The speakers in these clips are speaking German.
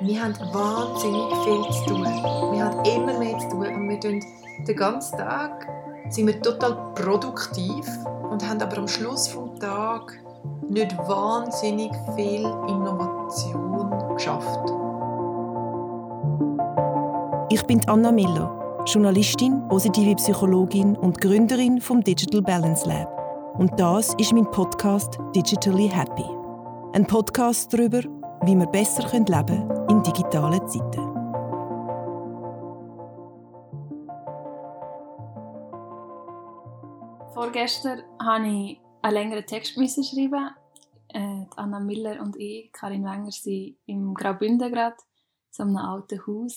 wir haben wahnsinnig viel zu tun. Wir haben immer mehr zu tun und wir tun den ganzen Tag sind wir total produktiv und haben aber am Schluss vom Tag nicht wahnsinnig viel Innovation geschafft. Ich bin Anna Miller, Journalistin, positive Psychologin und Gründerin vom Digital Balance Lab. Und das ist mein Podcast Digitally Happy. Ein Podcast darüber, wie wir besser leben können in digitalen Zeiten. Vorgestern habe ich einen längeren Text schreiben. Äh, Anna Miller und ich, Karin Wenger, sind im Graubünden gerade, so einem alten Haus.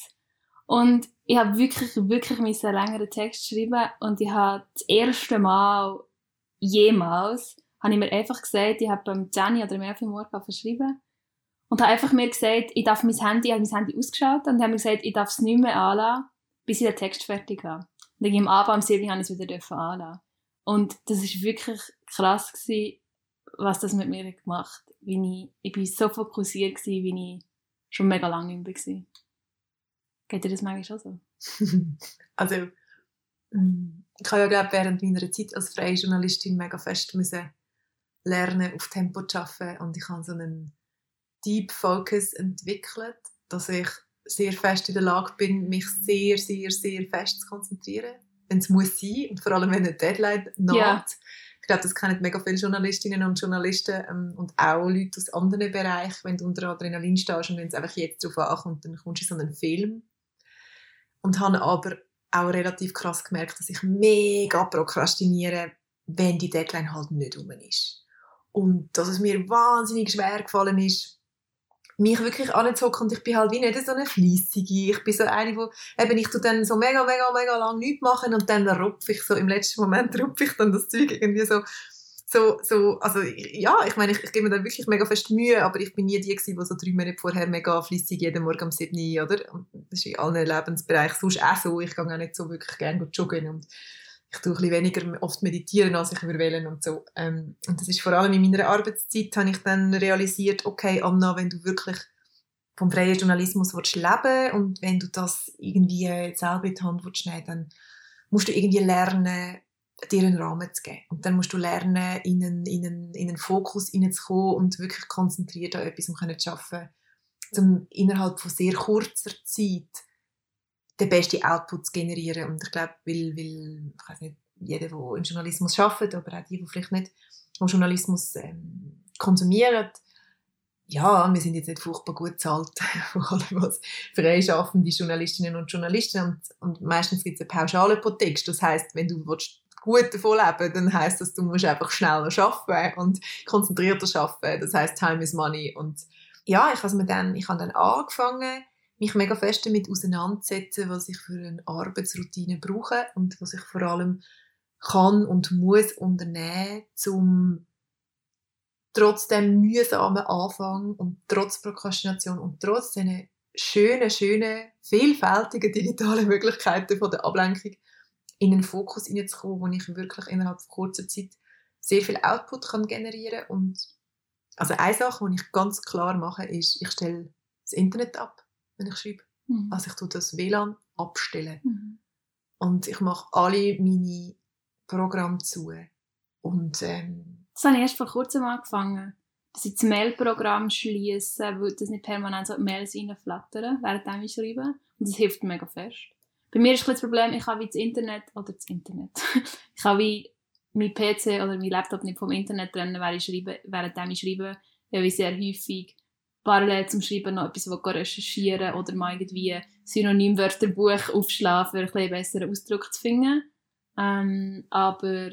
Und ich habe wirklich, wirklich einen längeren Text schreiben und ich habe das erste Mal jemals, habe ich mir einfach gesagt, ich habe beim Jenny oder mir im Morgen verschrieben und habe einfach mir gesagt, ich darf mein Handy, ich mein Handy ausgeschaltet und habe mir gesagt, ich darf es nicht mehr anlassen, bis ich den Text fertig habe. Und dann am Abend um 7 habe ich es wieder anlassen. Und das war wirklich krass gewesen, was das mit mir gemacht hat. Ich, ich war so fokussiert gewesen, wie ich schon mega lange nicht mehr war. Geht dir das manchmal schon so? also, mm, ich habe ja, glaube während meiner Zeit als freie Journalistin mega fest müssen lernen, auf Tempo zu arbeiten. Und ich habe so einen Deep Focus entwickelt, dass ich sehr fest in der Lage bin, mich sehr, sehr, sehr fest zu konzentrieren, wenn es muss sein und vor allem, wenn eine Deadline naht. Yeah. Ich glaube, das kennen mega viele Journalistinnen und Journalisten ähm, und auch Leute aus anderen Bereichen, wenn du unter Adrenalin stehst und wenn es einfach jetzt darauf ankommt, dann kommst du in so einen Film. Und habe aber auch relativ krass gemerkt, dass ich mega prokrastiniere, wenn die Deadline halt nicht rum ist. Und dass es mir wahnsinnig schwer gefallen ist, mich wirklich anzocken und ich bin halt wie nicht so eine Fleissige. Ich bin so eine, wo eben ich tu dann so mega, mega, mega lang nichts machen und dann rupfe ich so, im letzten Moment rupfe ich dann das Zeug irgendwie so, so, so, also ja, ich meine, ich, ich gebe mir dann wirklich mega fest Mühe, aber ich bin nie die gewesen, die so drei Monate vorher mega fleissig jeden Morgen um 7 Uhr, oder? Das ist in allen Lebensbereichen sonst auch so. Ich gehe auch nicht so wirklich gerne joggen und ich tue ein weniger oft meditieren, als ich will und so. Ähm, und das ist vor allem in meiner Arbeitszeit, habe ich dann realisiert, okay, Anna, wenn du wirklich vom freien Journalismus willst leben und wenn du das irgendwie selber in die Hand willst dann musst du irgendwie lernen, dir einen Rahmen zu geben. Und dann musst du lernen, in einen, in einen, in einen Fokus hineinzukommen und wirklich konzentriert an etwas um zu arbeiten, um innerhalb von sehr kurzer Zeit den besten Output zu generieren. Und ich glaube, weil, weil ich weiß nicht, jeder, der im Journalismus arbeitet, aber auch die, die vielleicht nicht im Journalismus ähm, konsumieren, ja, wir sind jetzt nicht furchtbar gut bezahlt, vor allem als freischaffende Journalistinnen und Journalisten. Und, und meistens gibt es einen pauschalen Text. Das heißt, wenn du willst, gut davon leben, dann heißt das, du musst einfach schneller arbeiten und konzentrierter arbeiten. Das heißt, Time is Money. Und ja, ich habe dann, ich habe dann angefangen, mich mega fest damit auseinandersetzen, was ich für eine Arbeitsroutine brauche und was ich vor allem kann und muss unternehmen, um trotzdem mühsamen Anfang und trotz Prokrastination und trotz diesen schönen, schönen, vielfältigen digitalen Möglichkeiten von der Ablenkung in einen Fokus hineinzukommen, wo ich wirklich innerhalb von kurzer Zeit sehr viel Output kann generieren und also eine Sache, die ich ganz klar mache, ist, ich stelle das Internet ab wenn ich schreibe. Mhm. Also ich tue das WLAN abstellen. Mhm. Und ich mache alle meine Programme zu. Und, ähm, das habe ich erst vor kurzem angefangen. Dass ich das Mail-Programm schließe, weil das nicht permanent so Mails reinflattern, während ich schreibe. Und das hilft mega fest. Bei mir ist das Problem, ich habe wie das Internet, oder das Internet, ich habe wie mein PC oder mein Laptop nicht vom Internet trennen, während ich schreibe, während ich schreibe, weil ich sehr häufig parallel zum Schreiben noch etwas recherchieren oder mal irgendwie Synonymwörterbuch aufschlagen, für ein bisschen besseren Ausdruck zu finden. Ähm, aber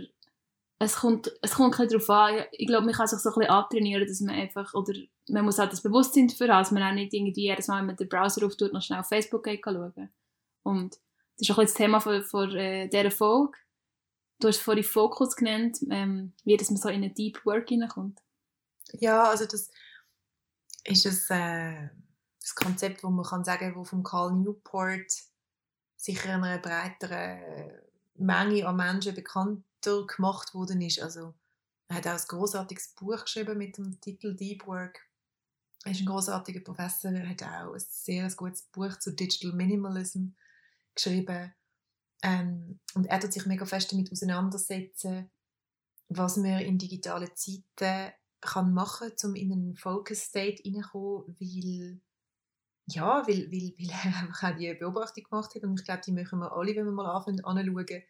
es kommt, es kommt ein darauf an, ich glaube, man kann sich so ein bisschen antrainieren, dass man einfach, oder man muss halt das Bewusstsein dafür haben, dass man auch nicht irgendwie jedes Mal, wenn man den Browser auftut, noch schnell auf Facebook geht schauen Und das ist auch das Thema von, von äh, dieser Folge. Du hast vorhin Fokus genannt, ähm, wie dass man so in eine Deep Work hineinkommt. Ja, also das ist es äh, das Konzept, wo man kann sagen, wo vom Carl Newport sicher einer breiteren Menge an Menschen bekannter gemacht worden ist. Also er hat auch ein großartiges Buch geschrieben mit dem Titel Deep Work. Er ist ein großartiger Professor. Er hat auch ein sehr gutes Buch zu Digital Minimalism geschrieben. Ähm, und er tut sich mega fest damit auseinandersetzen, was man in digitalen Zeiten kann machen kann, um in einen Focus State hineinzukommen, weil ja, weil, weil, weil er einfach auch die Beobachtung gemacht hat und ich glaube, die machen wir alle, wenn wir mal anfangen anzuschauen.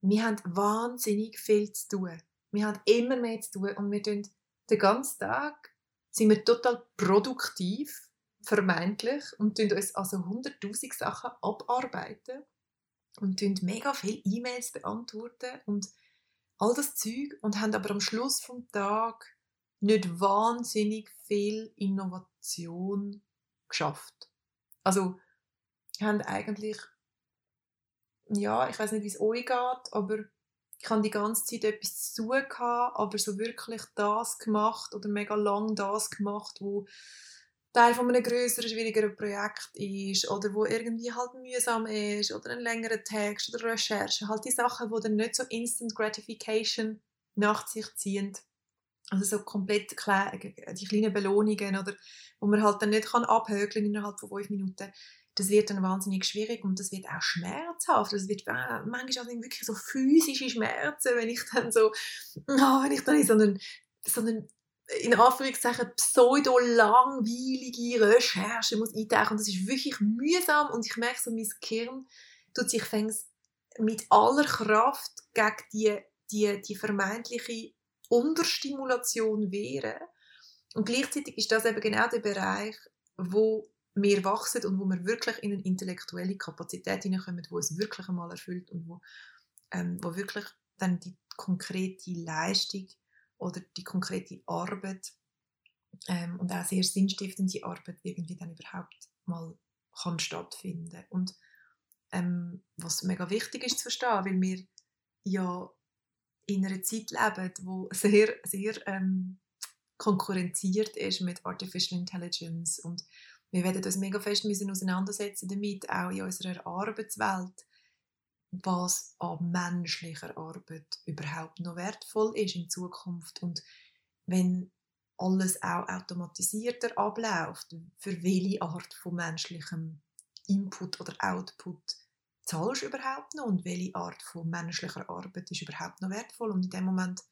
Wir haben wahnsinnig viel zu tun. Wir haben immer mehr zu tun und wir tun den ganzen Tag sind wir total produktiv, vermeintlich, und tun uns also hunderttausend Sachen abarbeiten und tun mega viele E-Mails beantworten und all das Zeug und haben aber am Schluss vom Tag nicht wahnsinnig viel Innovation geschafft. Also haben eigentlich ja, ich weiß nicht, wie es euch geht, aber ich habe die ganze Zeit etwas zu tun aber so wirklich das gemacht oder mega lang das gemacht, wo Teil von einem größeren, schwierigeren Projekt ist oder wo irgendwie halt mühsam ist oder ein längerer Text oder Recherche. Halt die Sachen, die dann nicht so Instant Gratification nach sich ziehen. Also so komplett die kleinen Belohnungen oder wo man halt dann nicht kann abhökeln innerhalb von fünf Minuten das wird dann wahnsinnig schwierig und das wird auch schmerzhaft. Das wird äh, manchmal auch wirklich so physische Schmerzen, wenn ich dann so, oh, wenn ich dann in so einen, so einen in Anführungszeichen pseudo-langweilige Recherche muss eintauchen und das ist wirklich mühsam und ich merke so, mein Gehirn tut sich mit aller Kraft gegen die, die, die vermeintliche Unterstimulation wehren und gleichzeitig ist das eben genau der Bereich, wo wir wachsen und wo wir wirklich in eine intellektuelle Kapazität hineinkommen, wo es wirklich einmal erfüllt und wo, ähm, wo wirklich dann die konkrete Leistung oder die konkrete Arbeit ähm, und auch sehr sinnstiftende Arbeit irgendwie dann überhaupt mal kann stattfinden. Und ähm, was mega wichtig ist zu verstehen, weil wir ja in einer Zeit leben, wo sehr sehr ähm, konkurrenziert ist mit Artificial Intelligence. Und wir werden uns mega fest müssen auseinandersetzen damit, auch in unserer Arbeitswelt, was an menschlicher Arbeit überhaupt noch wertvoll ist in Zukunft. Und wenn alles auch automatisierter abläuft, für welche Art von menschlichem Input oder Output zahlst du überhaupt noch und welche Art von menschlicher Arbeit ist überhaupt noch wertvoll und in dem Moment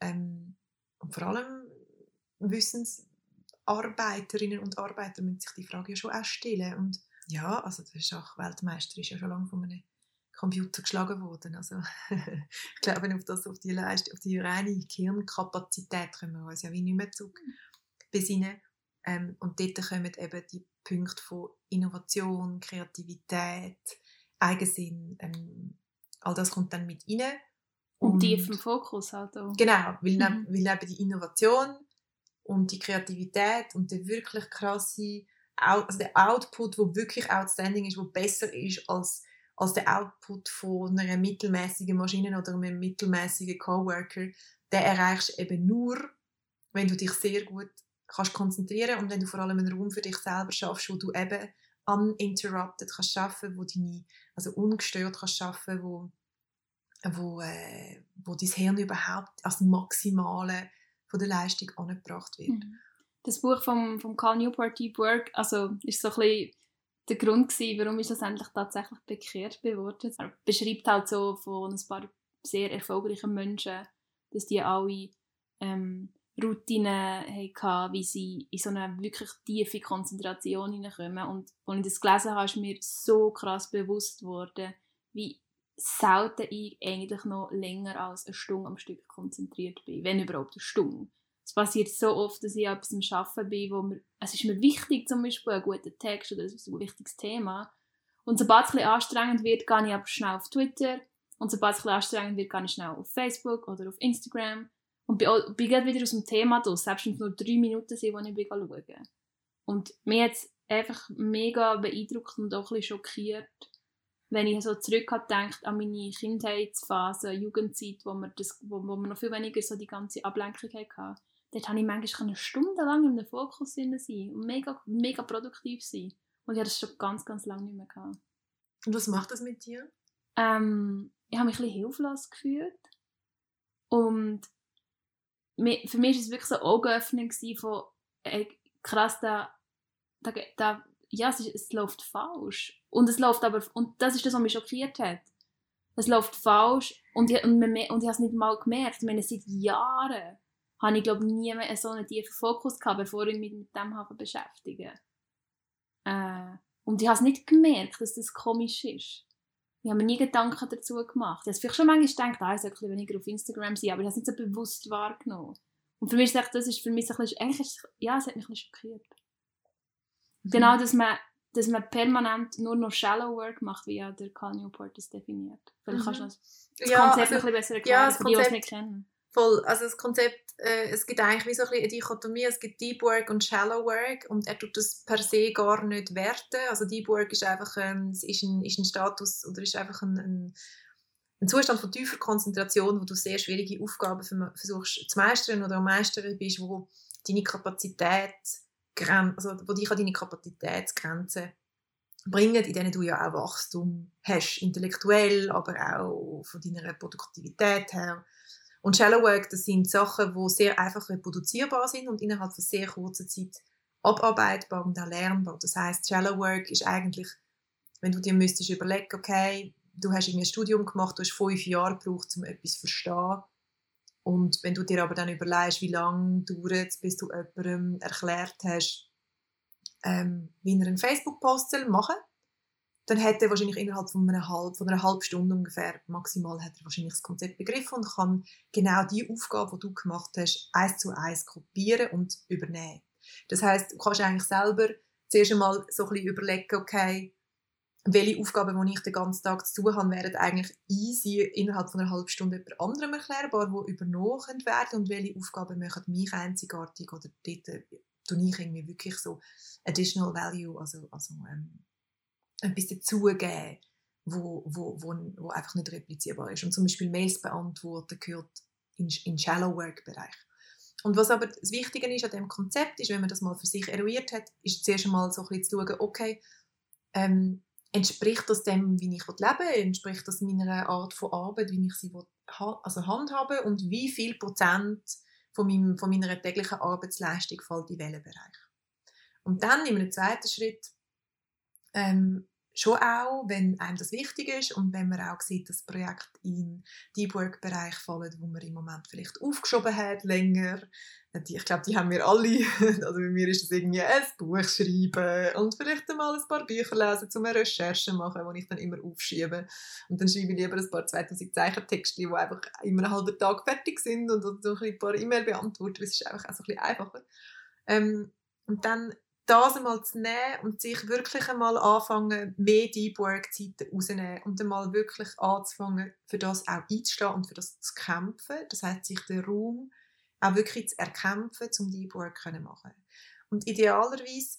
ähm, und vor allem Wissens Arbeiterinnen und Arbeiter müssen sich die Frage ja schon auch stellen. Und ja, also der Schachweltmeister ist ja schon lange von einem Computer geschlagen worden. Also ich glaube, auf, das, auf, die Leistung, auf die reine Hirnkapazität können wir uns ja wie nicht mehr zurück besinnen. Ähm, und dort kommen eben die Punkte von Innovation, Kreativität, Eigensinn, ähm, all das kommt dann mit rein. Und, und tiefen Fokus halt auch. Genau, weil, mhm. weil eben die Innovation und die Kreativität und der wirklich krasse also der Output, wo wirklich outstanding ist, wo besser ist als, als der Output von einer mittelmäßigen Maschine oder einem mittelmäßigen Coworker, der erreichst du eben nur, wenn du dich sehr gut kannst konzentrieren und wenn du vor allem einen Raum für dich selber schaffst, wo du eben uninterrupted kannst schaffen, wo deine, also ungestört kannst schaffen, wo wo, äh, wo dein Hirn überhaupt als maximale von der Leistung angebracht wird. Mhm. Das Buch von vom Carl Newport Deep Work, also ist so ein bisschen der Grund gewesen, warum ich schlussendlich tatsächlich bekehrt geworden. Er beschreibt halt so von ein paar sehr erfolgreichen Menschen, dass die alle ähm, Routinen hatten, wie sie in so eine wirklich tiefe Konzentration hineinkommen. Und als ich das gelesen habe, ist mir so krass bewusst geworden, wie selten ich eigentlich noch länger als eine Stunde am Stück konzentriert bin, wenn überhaupt eine Stunde. Es passiert so oft, dass ich etwas am Arbeiten bin, wo mir, es ist mir wichtig, zum Beispiel ein guter Text oder ein wichtiges Thema. Und sobald es ein bisschen anstrengend wird, gehe ich aber schnell auf Twitter. Und sobald es ein bisschen anstrengend wird, gehe ich schnell auf Facebook oder auf Instagram. Und bin, bin gerade wieder aus dem Thema durch, selbst wenn es nur drei Minuten sind, wo ich bin schauen. Und mir hat es einfach mega beeindruckt und auch ein bisschen schockiert, wenn ich so zurückdenke an meine Kindheitsphase, Jugendzeit, wo man, das, wo, wo man noch viel weniger so die ganze Ablenkung hatte, dort habe ich manchmal eine Stunde lang in einem Fokus sein und mega, mega produktiv sein. Und ich habe das schon ganz, ganz lange nicht mehr gehabt. Und was macht das mit dir? Ähm, ich habe mich ein bisschen hilflos gefühlt. Und für mich war es wirklich so Augenöffnung von, ey, krass, da, da, da ja, es, ist, es läuft falsch. Und es läuft aber, und das ist das, was mich schockiert hat. Es läuft falsch und ich, und, und ich habe es nicht mal gemerkt. Ich meine, seit Jahren habe ich, glaube nie mehr so einen tiefen Fokus gehabt, bevor ich mich mit dem habe beschäftige. Äh, und ich habe es nicht gemerkt, dass das komisch ist. Ich habe mir nie Gedanken dazu gemacht. Ich habe vielleicht schon manchmal gedacht, ah, ich sollte weniger auf Instagram sein, aber ich habe es nicht so bewusst wahrgenommen. Und für mich ist das ist für mich ein bisschen, eigentlich, ja, es hat mich ein bisschen schockiert. Mhm. Genau, dass man, dass man permanent nur noch Shallow Work macht, wie ja der Cal Newport das definiert. Vielleicht mhm. kannst du das, das ja, Konzept also, ein bisschen besser erklären, ja, für die, die es nicht kennen. Voll, also das Konzept, äh, es gibt eigentlich wie so ein eine Dichotomie, es gibt Deep Work und Shallow Work und er tut das per se gar nicht werten. Also Deep Work ist einfach ähm, ist ein, ist ein Status oder ist einfach ein, ein, ein Zustand von tiefer Konzentration, wo du sehr schwierige Aufgaben versuchst zu meistern oder am meistern bist, wo deine Kapazität, also wo dich an deine Kapazitätsgrenzen bringen, in denen du ja auch Wachstum hast, intellektuell, aber auch von deiner Produktivität her und Shallow Work, das sind Sachen, die sehr einfach reproduzierbar sind und innerhalb von sehr kurzer Zeit abarbeitbar und erlernbar. Das heißt, Shallow Work ist eigentlich, wenn du dir müsstest überlegen, okay, du hast ein Studium gemacht, du hast fünf Jahre gebraucht, um etwas zu verstehen. Und wenn du dir aber dann überlegst, wie lange dauert es, bis du jemandem erklärt hast, ähm, wie er einen Facebook-Post machen soll, dann hätte er wahrscheinlich innerhalb von einer, halb, von einer halben Stunde ungefähr maximal hat er wahrscheinlich das Konzept begriffen und kann genau die Aufgabe, die du gemacht hast, eins zu eins kopieren und übernehmen. Das heißt, du kannst eigentlich selber zuerst einmal so ein bisschen überlegen, okay, welche Aufgaben, die ich den ganzen Tag zu tun habe, wären eigentlich easy innerhalb von einer halben Stunde jemand anderem erklärbar, die übernommen werden und welche Aufgaben machen mich einzigartig oder dort äh, tue ich irgendwie wirklich so additional value, also, also ähm, etwas dazugeben, wo, wo, wo, wo einfach nicht replizierbar ist. Und zum Beispiel Mails beantworten gehört in, in Shallow Work Bereich. Und was aber das Wichtige ist an dem Konzept, ist, wenn man das mal für sich eruiert hat, ist zuerst einmal so ein bisschen zu schauen, okay, ähm, entspricht das dem, wie ich lebe, entspricht das meiner Art von Arbeit, wie ich sie will, also handhabe und wie viel Prozent von, meinem, von meiner täglichen Arbeitsleistung fällt in welchen Bereich. Und dann in einem zweiten Schritt ähm, schon auch, wenn einem das wichtig ist und wenn man auch sieht, dass Projekte in Deep Work Bereich fallen, wo man im Moment vielleicht aufgeschoben hat, länger. Ich glaube, die haben wir alle. Also bei mir ist es irgendwie ein Buch schreiben und vielleicht einmal ein paar Bücher lesen, um eine Recherche machen, die ich dann immer aufschiebe. Und dann schreibe ich lieber ein paar 2000 Zeichen Texte, die einfach in einem halben Tag fertig sind und so ein paar E-Mail beantworten. Das ist einfach auch so ein bisschen einfacher. Ähm, und dann das einmal zu nehmen und sich wirklich einmal anfangen, mehr Deep Work Zeiten rauszunehmen und einmal wirklich anzufangen, für das auch einzustehen und für das zu kämpfen. Das heißt, sich den Raum auch wirklich zu erkämpfen, zum Deep Work zu machen. Und idealerweise,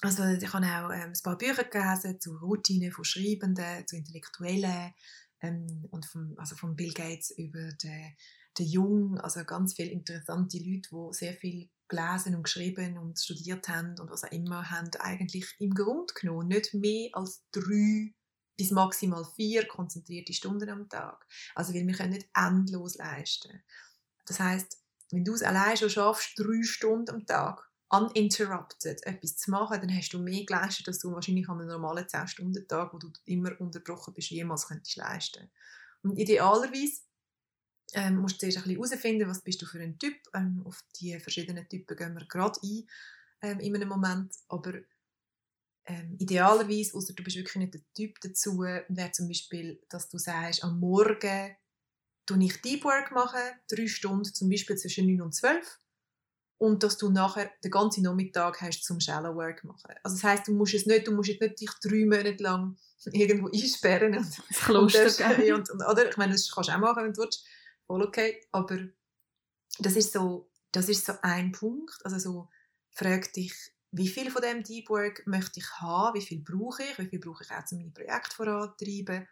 also ich habe auch ähm, ein paar Bücher gelesen zu Routinen von Schreibenden, zu Intellektuellen ähm, und vom, also von Bill Gates über den, den Jung, also ganz viele interessante Leute, die sehr viel gelesen und geschrieben und studiert haben und was auch immer, haben eigentlich im Grunde genommen nicht mehr als drei bis maximal vier konzentrierte Stunden am Tag. Also weil wir können nicht endlos leisten. Das heißt, wenn du es allein schon schaffst, drei Stunden am Tag uninterrupted etwas zu machen, dann hast du mehr geleistet, als du wahrscheinlich an einem normalen 10-Stunden-Tag, wo du immer unterbrochen bist, jemals könntest leisten. Und idealerweise ähm, musst du zuerst ein bisschen herausfinden, was bist du für ein Typ. Ähm, auf die verschiedenen Typen gehen wir gerade ein ähm, in einem Moment. Aber ähm, idealerweise, außer du bist wirklich nicht der Typ dazu, wäre zum Beispiel, dass du sagst, am Morgen tue ich Deep Work machen, drei Stunden, zum Beispiel zwischen 9 und 12 und dass du nachher den ganzen Nachmittag hast zum Shallow Work machen. Also das heißt, du musst es nicht, du musst jetzt nicht dich drei Monate lang irgendwo einsperren und, das Kloster und, und, oder ich meine, das kannst du auch machen, wenn du willst voll okay. Aber das ist so, das ist so ein Punkt. Also so, frag dich, wie viel von dem Deep Work möchte ich haben, wie viel brauche ich, wie viel brauche ich auch, um mein Projekt vorantreiben.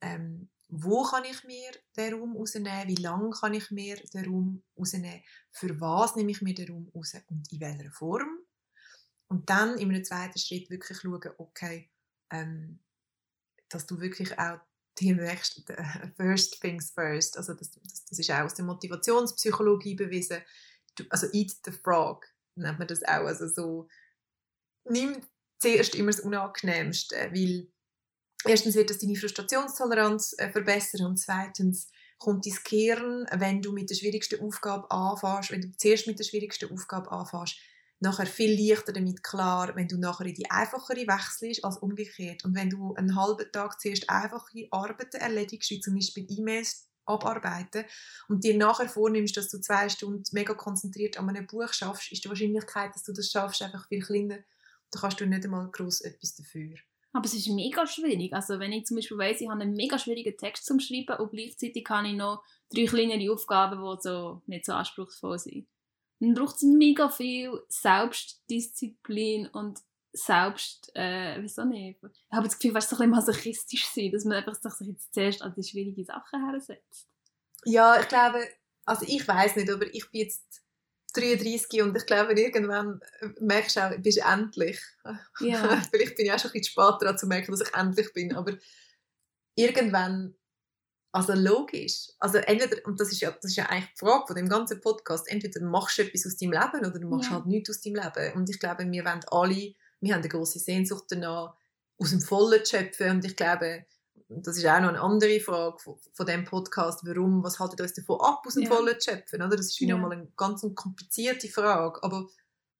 Ähm, wo kann ich mir den Raum rausnehmen, wie lange kann ich mir den Raum rausnehmen, für was nehme ich mir den Raum raus und in welcher Form. Und dann in einem zweiten Schritt wirklich schauen, okay, ähm, dass du wirklich auch direkt first things first. Also das, das, das, ist auch aus der Motivationspsychologie bewiesen. Du, also eat the frog. nennt man das auch. Also so, nimm zuerst immer das Unangenehmste, weil erstens wird das deine Frustrationstoleranz äh, verbessern und zweitens kommt dein Kehren, wenn du mit der schwierigsten Aufgabe anfängst, wenn du zuerst mit der schwierigsten Aufgabe anfängst, nachher viel leichter damit klar, wenn du nachher in die einfachere wechselst als umgekehrt. Und wenn du einen halben Tag zuerst einfache Arbeiten erledigst, wie zum Beispiel E-Mails abarbeiten und dir nachher vornimmst, dass du zwei Stunden mega konzentriert an einem Buch schaffst, ist die Wahrscheinlichkeit, dass du das schaffst, einfach viel kleiner. Da kannst du nicht einmal groß etwas dafür. Aber es ist mega schwierig. Also wenn ich zum Beispiel weiss, ich habe einen mega schwierigen Text zum Schreiben und gleichzeitig habe ich noch drei kleinere Aufgaben, die so nicht so anspruchsvoll sind. Dann braucht es mega viel Selbstdisziplin und selbst, äh, wieso nicht? Ich habe das Gefühl, es so ein bisschen masochistisch sein, dass man einfach sich jetzt zuerst an die schwierigen Sachen hersetzt. Ja, ich glaube, also ich weiß nicht, aber ich bin jetzt 33 und ich glaube, irgendwann äh, merkst du auch, bist du endlich. Ja. Vielleicht bin ich auch schon ein bisschen spät daran zu merken, dass ich endlich bin, aber irgendwann, also logisch, also entweder, und das ist ja, das ist ja eigentlich die Frage von dem ganzen Podcast, entweder machst du etwas aus deinem Leben oder du machst ja. halt nichts aus deinem Leben. Und ich glaube, wir wollen alle, wir haben eine große Sehnsucht danach, aus dem Vollen zu schöpfen und ich glaube, das ist auch noch eine andere Frage von, von diesem Podcast, warum, was haltet uns davon ab, aus dem ja. Vollen zu schöpfen, oder? Das ist wie ja. nochmal eine ganz komplizierte Frage, aber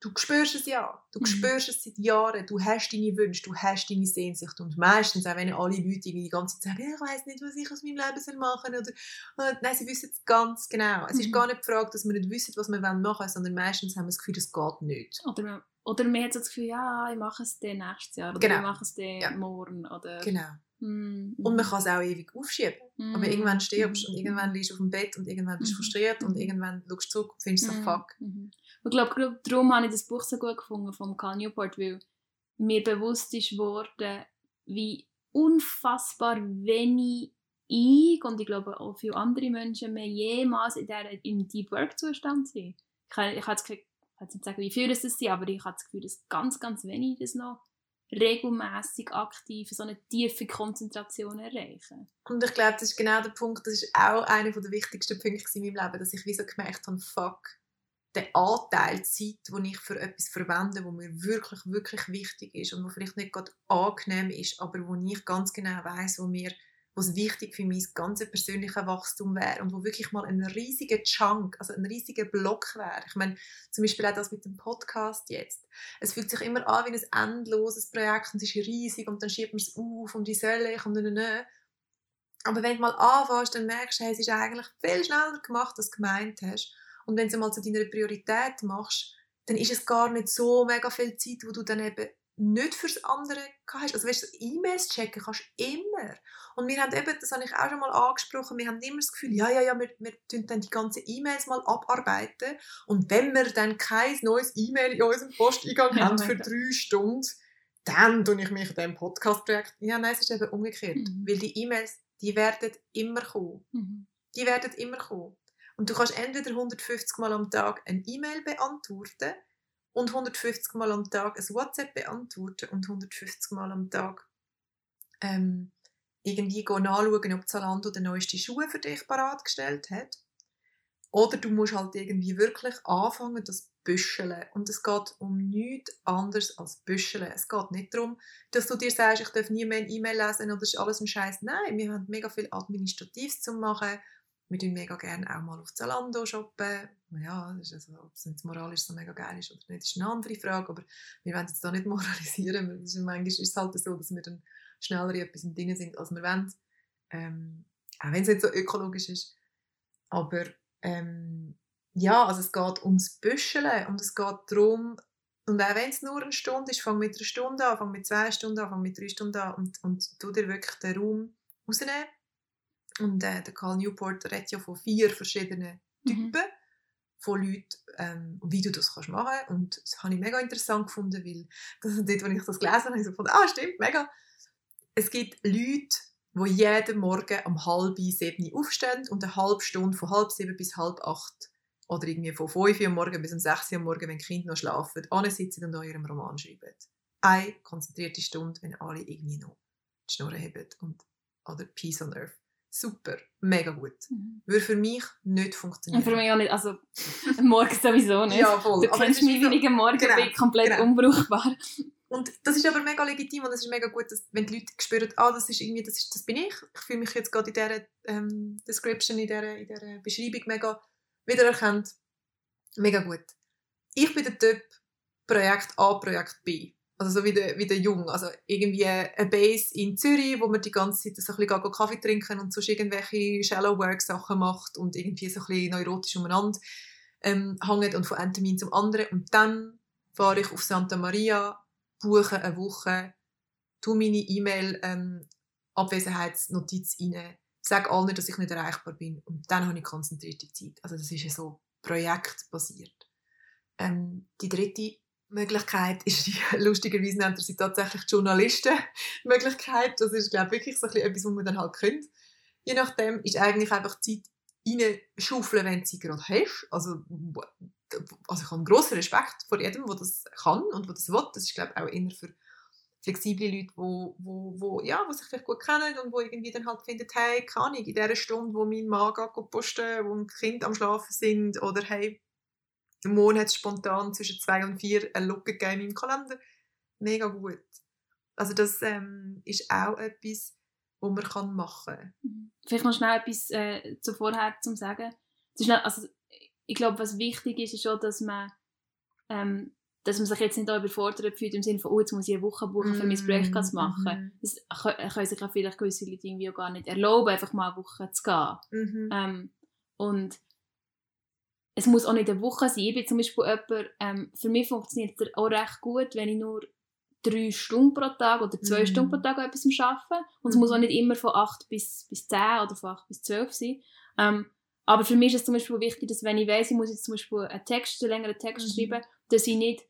du spürst es ja, du mhm. spürst es seit Jahren, du hast deine Wünsche, du hast deine Sehnsucht und meistens, auch wenn alle Leute die ganze Zeit sagen, ich weiß nicht, was ich aus meinem Leben machen soll, oder, nein, sie wissen es ganz genau. Es mhm. ist gar nicht die Frage, dass wir nicht wissen, was wir machen wollen, sondern meistens haben wir das Gefühl, das geht nicht. Oder, oder man hat das Gefühl, ja, ich mache es dann nächstes Jahr, oder genau. ich mache es dann ja. morgen, oder... Genau. Mm. Und man kann es auch ewig aufschieben. Mm. Aber irgendwann stirbst und irgendwann liegst du auf dem Bett und irgendwann bist du mm. frustriert und irgendwann schaust du zurück und findest so, fuck. Ich glaube, darum habe ich das Buch so gut gefunden von Cal Newport, weil mir bewusst ist worden, wie unfassbar wenig ich und ich glaube auch viele andere Menschen mehr jemals in der, im Deep Work Zustand sind. Ich, ich, ich kann jetzt nicht sagen, wie viel das ist, aber ich habe das Gefühl, dass ganz, ganz wenig das noch regelmäßig aktiv so eine tiefe Konzentration erreichen. Und ich glaube, das ist genau der Punkt, das ist auch einer der wichtigsten Punkte in meinem Leben, dass ich wie so gemerkt habe, fuck, der Anteil Zeit, den ich für etwas verwende, wo mir wirklich, wirklich wichtig ist und wo vielleicht nicht gerade angenehm ist, aber wo ich ganz genau weiß, wo mir was wichtig für mein ganzes persönliches Wachstum wäre und wo wirklich mal ein riesiger Chunk, also ein riesiger Block wäre. Ich meine, zum Beispiel auch das mit dem Podcast jetzt. Es fühlt sich immer an wie ein endloses Projekt und es ist riesig und dann schiebt man es auf und wie soll ich und dann. Aber wenn du mal anfängst, dann merkst du, hey, es ist eigentlich viel schneller gemacht, als du gemeint hast. Und wenn du es mal zu deiner Priorität machst, dann ist es gar nicht so mega viel Zeit, wo du dann eben nicht fürs andere hast. Also weißt du, E-Mails checken kannst du immer. Und wir haben eben, das habe ich auch schon mal angesprochen, wir haben immer das Gefühl, ja, ja, ja, wir, wir tun dann die ganzen E-Mails mal abarbeiten und wenn wir dann kein neues E-Mail in unserem Posteingang haben für drei Stunden, dann tue ich mich in diesem Podcast-Projekt. Ja, nein, es ist eben umgekehrt. Mhm. Weil die E-Mails, die werden immer kommen. Mhm. Die werden immer kommen. Und du kannst entweder 150 Mal am Tag eine E-Mail beantworten und 150 Mal am Tag ein WhatsApp beantworten und 150 Mal am Tag ähm, irgendwie nachschauen, ob Zalando den neuesten Schuhe für dich bereitgestellt hat. Oder du musst halt irgendwie wirklich anfangen, das Büscheln. Und es geht um nichts anderes als Büscheln. Es geht nicht darum, dass du dir sagst, ich darf nie mehr eine E-Mail lesen oder das ist alles ein Scheiß. Nein, wir haben mega viel Administratives zu machen wir tun mega gerne auch mal auf Zalando shoppen. Ja, ist also, ob es jetzt moralisch so mega geil ist oder nicht, ist eine andere Frage. Aber wir wollen jetzt da nicht moralisieren. Manchmal ist es halt so, dass wir dann schneller in etwas drin sind, als wir wollen. Ähm, auch wenn es nicht so ökologisch ist. Aber ähm, ja, also es geht ums Büscheln und es geht darum, und auch wenn es nur eine Stunde ist, fang mit einer Stunde an, fang mit zwei Stunden an, fang mit drei Stunden an und, und tu dir wirklich den Raum rausnehmen und äh, der Carl Newport redet ja von vier verschiedenen mhm. Typen mhm. von Leuten, ähm, wie du das kannst machen kannst. Und das habe ich mega interessant gefunden, weil das ist dort, als ich das gelesen habe, ich so gefunden, ah, stimmt, mega. Es gibt Leute, die jeden Morgen um halb sieben aufstehen und eine halbe Stunde von halb sieben bis halb acht oder irgendwie von fünf Uhr morgen bis um sechs Uhr morgen, wenn die Kinder noch schlafen, sitzen und an ihrem Roman schreiben. Eine konzentrierte Stunde, wenn alle irgendwie noch die Schnur haben und oder Peace on Earth super, mega gut. Mhm. Würde für mich nicht funktionieren. Für mich auch nicht, also morgen sowieso nicht. Ja, voll. Du Aber kennst mich, am Morgen Genau, bin, komplett genau. unbrauchbar. Und das ist aber mega legitim und es ist mega gut, dass, wenn die Leute spüren, ah, das ist irgendwie, das, ist, das bin ich. Ich fühle mich jetzt gerade in dieser ähm, Description, in dieser, in dieser Beschreibung mega wiedererkannt. Mega gut. Ich bin der Typ Projekt A, Projekt B. Also so wie der, wie der Jung. Also irgendwie eine Base in Zürich, wo man die ganze Zeit so ein bisschen Kaffee trinken und sonst irgendwelche Shallow Work Sachen macht und irgendwie so ein bisschen neurotisch umeinander ähm, hängt und von einem Termin zum anderen. Und dann fahre ich auf Santa Maria, buche eine Woche, tu meine E-Mail ähm, Abwesenheitsnotiz rein, sage allen, dass ich nicht erreichbar bin und dann habe ich konzentrierte Zeit. Also das ist ja so projektbasiert. Ähm, die dritte Möglichkeit ist die, lustigerweise nennt er sie tatsächlich die Journalisten-Möglichkeit. Das ist, glaube ich, wirklich so ein etwas, was man dann halt kennt. Je nachdem ist eigentlich einfach Zeit reinschaufeln, wenn du sie gerade hast. Also, also ich habe grossen Respekt vor jedem, der das kann und der das will. Das ist, glaube ich, auch eher für flexible Leute, wo, wo, wo, ja, die sich vielleicht gut kennen und wo irgendwie dann halt finden, hey, keine Ahnung, in dieser Stunde, wo mein Mann geht posten, wo die Kinder am Schlafen sind oder hey, morgen hat es spontan zwischen zwei und vier eine Lücke gegeben in meinem Kalender. Mega gut. Also das ähm, ist auch etwas, was man kann machen kann. Vielleicht noch schnell etwas äh, zu vorher zum sagen. Also, ich glaube, was wichtig ist, ist schon, dass man, ähm, dass man sich jetzt nicht da überfordert fühlt im Sinne von, oh, jetzt muss ich eine Woche buchen, für mein Projekt zu machen. Mhm. Das können können sich auch vielleicht gewisse Leute irgendwie auch gar nicht erlauben, einfach mal eine Woche zu gehen. Mhm. Ähm, und es muss auch nicht eine Woche sein. Ich bin zum Beispiel jemand, ähm, für mich funktioniert es auch recht gut, wenn ich nur drei Stunden pro Tag oder zwei Mhm. Stunden pro Tag an etwas arbeite. Und es Mhm. muss auch nicht immer von 8 bis, bis 10 oder von 8 bis 12 sein. Ähm, aber für mich ist es zum Beispiel wichtig, dass wenn ich weiss, ich muss jetzt zum Beispiel einen Text, einen längeren Text Mhm. schreiben, dass ich nicht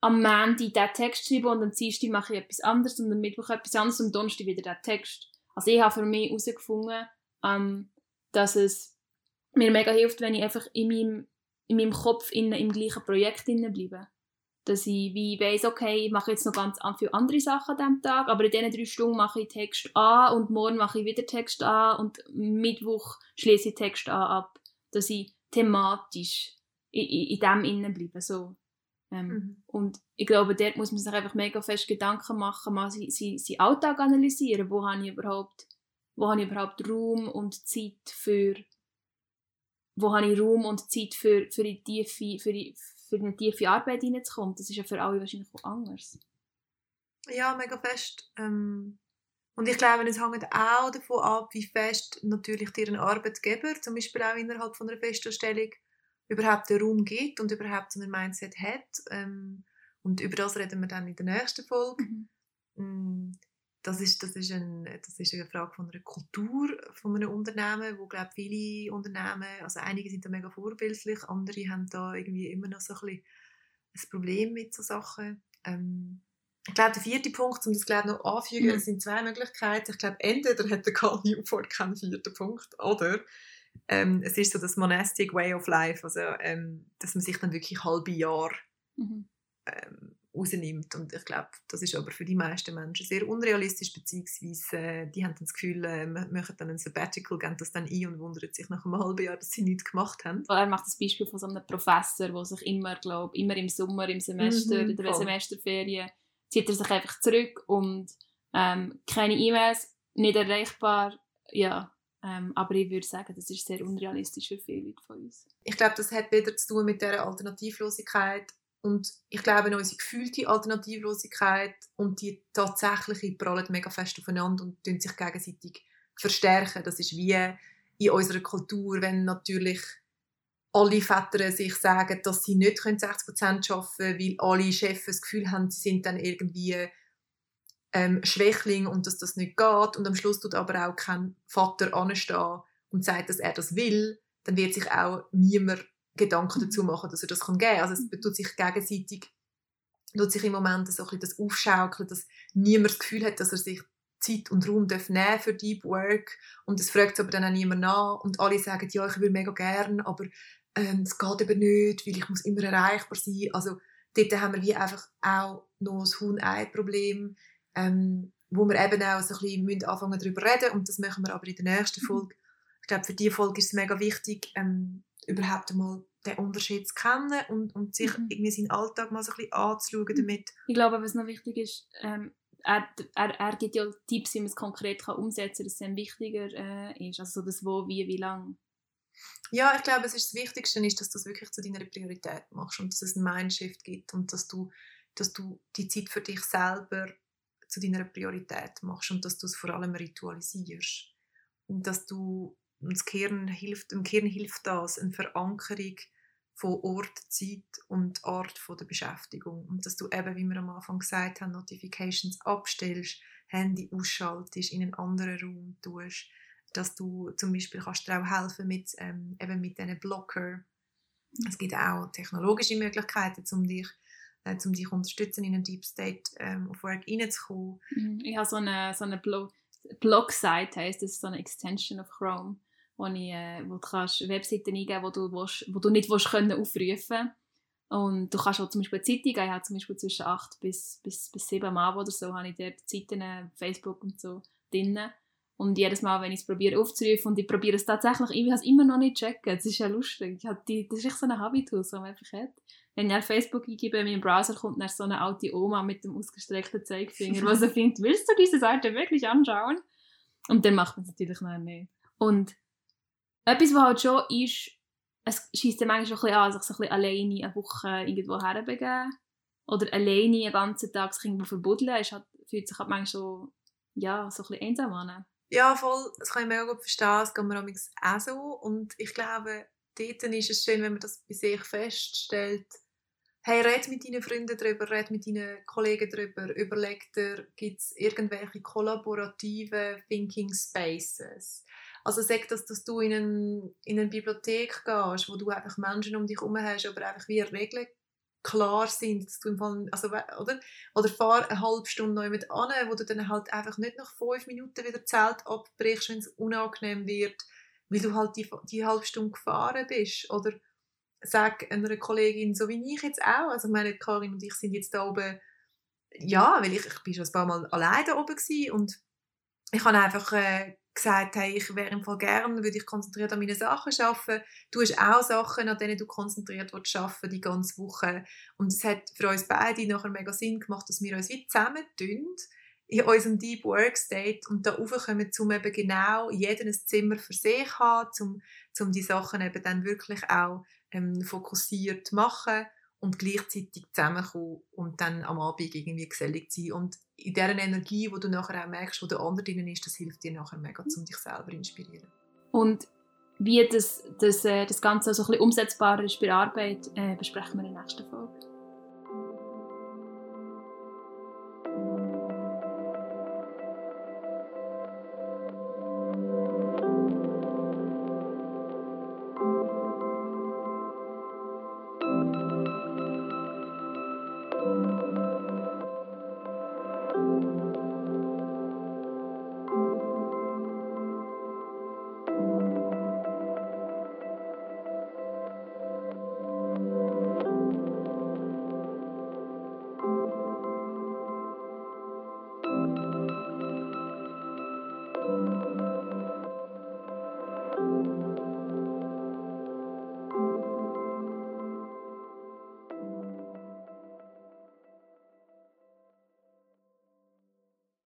am Montag diesen Text schreibe und am Dienstag mache ich etwas anderes und am Mittwoch etwas anderes und am Donnerstag wieder den Text. Also ich habe für mich herausgefunden, ähm, dass es mir mega hilft, wenn ich einfach in meinem, in meinem Kopf in, im gleichen Projekt bleibe. Dass ich wie weiss, okay, ich mache jetzt noch ganz an- viele andere Sachen an diesem Tag, aber in diesen drei Stunden mache ich Text A und morgen mache ich wieder Text A und Mittwoch schließe ich Text A ab. Dass ich thematisch in, in, in dem innen bleibe. So. Ähm, Mhm. und ich glaube, dort muss man sich einfach mega fest Gedanken machen, mal seinen sein, sein Alltag analysieren. Wo habe ich überhaupt, wo habe ich überhaupt Raum und Zeit für, wo habe ich Raum und Zeit für, für, die tiefe, für, die, für eine tiefe Arbeit hineinzukommen. Das ist ja für alle wahrscheinlich auch anders. Ja, mega fest. Ähm, und ich glaube, es hängt auch davon ab, wie fest natürlich dir ein Arbeitgeber, zum Beispiel auch innerhalb von einer Festanstellung, überhaupt den Raum gibt und überhaupt so ein Mindset hat. Ähm, und über das reden wir dann in der nächsten Folge. Mm, Das ist, das, ist ein, das ist eine Frage von einer Kultur von einem Unternehmen, wo glaube viele Unternehmen, also einige sind da mega vorbildlich, andere haben da irgendwie immer noch so ein, bisschen ein Problem mit so Sachen. Ähm, ich glaube, der vierte Punkt, um das glaube noch anzufügen, Mhm. sind zwei Möglichkeiten. Ich glaube, entweder hat der Carl Newport keinen vierten Punkt, oder ähm, es ist so das Monastic Way of Life, also ähm, dass man sich dann wirklich halbe Jahr Mhm. ähm, rausnimmt. Und ich glaube, das ist aber für die meisten Menschen sehr unrealistisch, beziehungsweise äh, die haben das Gefühl, äh, machen dann ein Sabbatical, gehen das dann ein und wundern sich nach einem halben Jahr, dass sie nichts gemacht haben. Er macht das Beispiel von so einem Professor, der sich immer, glaub, immer im Sommer, im Semester, Mhm, in der voll. Semesterferien, zieht er sich einfach zurück und ähm, keine E-Mails, nicht erreichbar. Ja, ähm, aber ich würde sagen, das ist sehr unrealistisch für viele Leute von uns. Ich glaube, das hat wieder zu tun mit der Alternativlosigkeit und ich glaube, unsere gefühlte Alternativlosigkeit und die tatsächliche prallen mega fest aufeinander und tun sich gegenseitig verstärken. Das ist wie in unserer Kultur, wenn natürlich alle Väter sich sagen, dass sie nicht 60% arbeiten können, weil alle Chefs das Gefühl haben, sie sind dann irgendwie ähm, Schwächling und dass das nicht geht und am Schluss tut aber auch kein Vater anstehen und sagt, dass er das will, dann wird sich auch niemand Gedanken dazu machen, dass er das geben kann. Also es tut sich gegenseitig, tut sich im Moment so ein bisschen das aufschaukeln, dass niemand das Gefühl hat, dass er sich Zeit und Raum darf nehmen für Deep Work und es fragt aber dann auch niemand nach und alle sagen, ja, ich will mega gern, aber ähm, es geht eben nicht, weil ich muss immer erreichbar sein. Also dort haben wir wie einfach auch noch das Huhn-Ei-Problem, ähm, wo wir eben auch so ein bisschen anfangen darüber reden und das machen wir aber in der nächsten mhm. Folge. Ich glaube, für diese Folge ist es mega wichtig, ähm, überhaupt einmal den Unterschied zu kennen und, und sich mhm. irgendwie seinen Alltag mal so ein bisschen anzuschauen mhm. damit. Ich glaube, was noch wichtig ist, ähm, er, er, er gibt ja Tipps, wie man es konkret kann umsetzen kann, dass es ihm wichtiger äh, ist. Also das Wo, Wie, Wie lang. Ja, ich glaube, es ist das Wichtigste ist, dass du es wirklich zu deiner Priorität machst und dass es einen Mindshift gibt und dass du, dass du die Zeit für dich selber zu deiner Priorität machst und dass du es vor allem ritualisierst. Und dass du, das Kern hilft, im Kern hilft das, eine Verankerung von Ort, Zeit und Art von der Beschäftigung. Und dass du eben, wie wir am Anfang gesagt haben, Notifications abstellst, Handy ausschaltest, in einen anderen Raum tust, dass du zum Beispiel kannst dir auch helfen mit, ähm, eben mit diesen Blocker. Mhm. Es gibt auch technologische Möglichkeiten, um dich äh, um dich unterstützen, in einen Deep State ähm, of Work reinzukommen. Mhm. Ich habe so eine, so eine Blog, Blog-Site, heisst das, so eine Extension of Chrome, wo, ich, äh, wo du kannst Webseiten eingeben kannst, wo du, willst, wo du nicht willst können aufrufen und du kannst auch zum Beispiel Zeitungen, ich habe zum Beispiel zwischen 8 bis, bis, bis 7 Mal oder so, habe ich dort Zeiten, Facebook und so drin. Und jedes Mal, wenn ich es probiere aufzurufen und ich probiere es tatsächlich, ich habe es immer noch nicht checken. Das ist ja lustig. Ich die, das ist echt so ein Habitus, den man einfach hat. Wenn ich auf Facebook eingebe, in meinem Browser kommt dann so eine alte Oma mit dem ausgestreckten Zeigefinger, die so findet, willst du diese Seite wirklich anschauen? Und dann macht man es natürlich noch nicht. Und etwas, was halt schon ist, es schießt dann manchmal schon ein bisschen an, sich so ein bisschen alleine eine Woche irgendwo herbegeben. Oder alleine den ganzen Tag sich irgendwo verbuddeln, ist halt, fühlt sich halt manchmal so, ja, so ein bisschen einsam an. Ja, voll. Das kann ich mega gut verstehen. Das geht mir auch so. Und ich glaube, dort ist es schön, wenn man das bei sich feststellt. Hey, red mit deinen Freunden darüber, red mit deinen Kollegen darüber, überleg dir, gibt es irgendwelche kollaborative Thinking Spaces? Also sag das, dass du in, ein, in eine Bibliothek gehst, wo du einfach Menschen um dich herum hast, aber einfach wie Regeln klar sind, dass du im Fall, also, oder? Oder fahr eine halbe Stunde neu mit an, wo du dann halt einfach nicht nach fünf Minuten wieder Zelt abbrichst, wenn es unangenehm wird, weil du halt die, die halbe Stunde gefahren bist. Oder sag einer Kollegin, so wie ich jetzt auch, also meine Karin und ich sind jetzt da oben, ja, weil ich, ich bin schon ein paar Mal alleine oben gewesen und ich habe einfach äh, gesagt, hey, ich wäre im Fall gerne, würde ich konzentriert an meine Sachen arbeiten. Du hast auch Sachen, an denen du konzentriert willst arbeiten, die ganze Woche. Und es hat für uns beide nachher mega Sinn gemacht, dass wir uns wie zusammen tun in unserem Deep Work State und da raufkommen, um eben genau jeden ein Zimmer für sich haben, um, um die Sachen eben dann wirklich auch ähm, fokussiert zu machen und gleichzeitig zusammenkommen und dann am Abend irgendwie gesellig zu sein. Und in dieser Energie, wo du nachher auch merkst, wo der andere drin ist, das hilft dir nachher mega, um dich selber zu inspirieren. Und wie das, das, äh, das Ganze so ein bisschen umsetzbar ist bei der Arbeit, äh, besprechen wir in der nächsten Folge.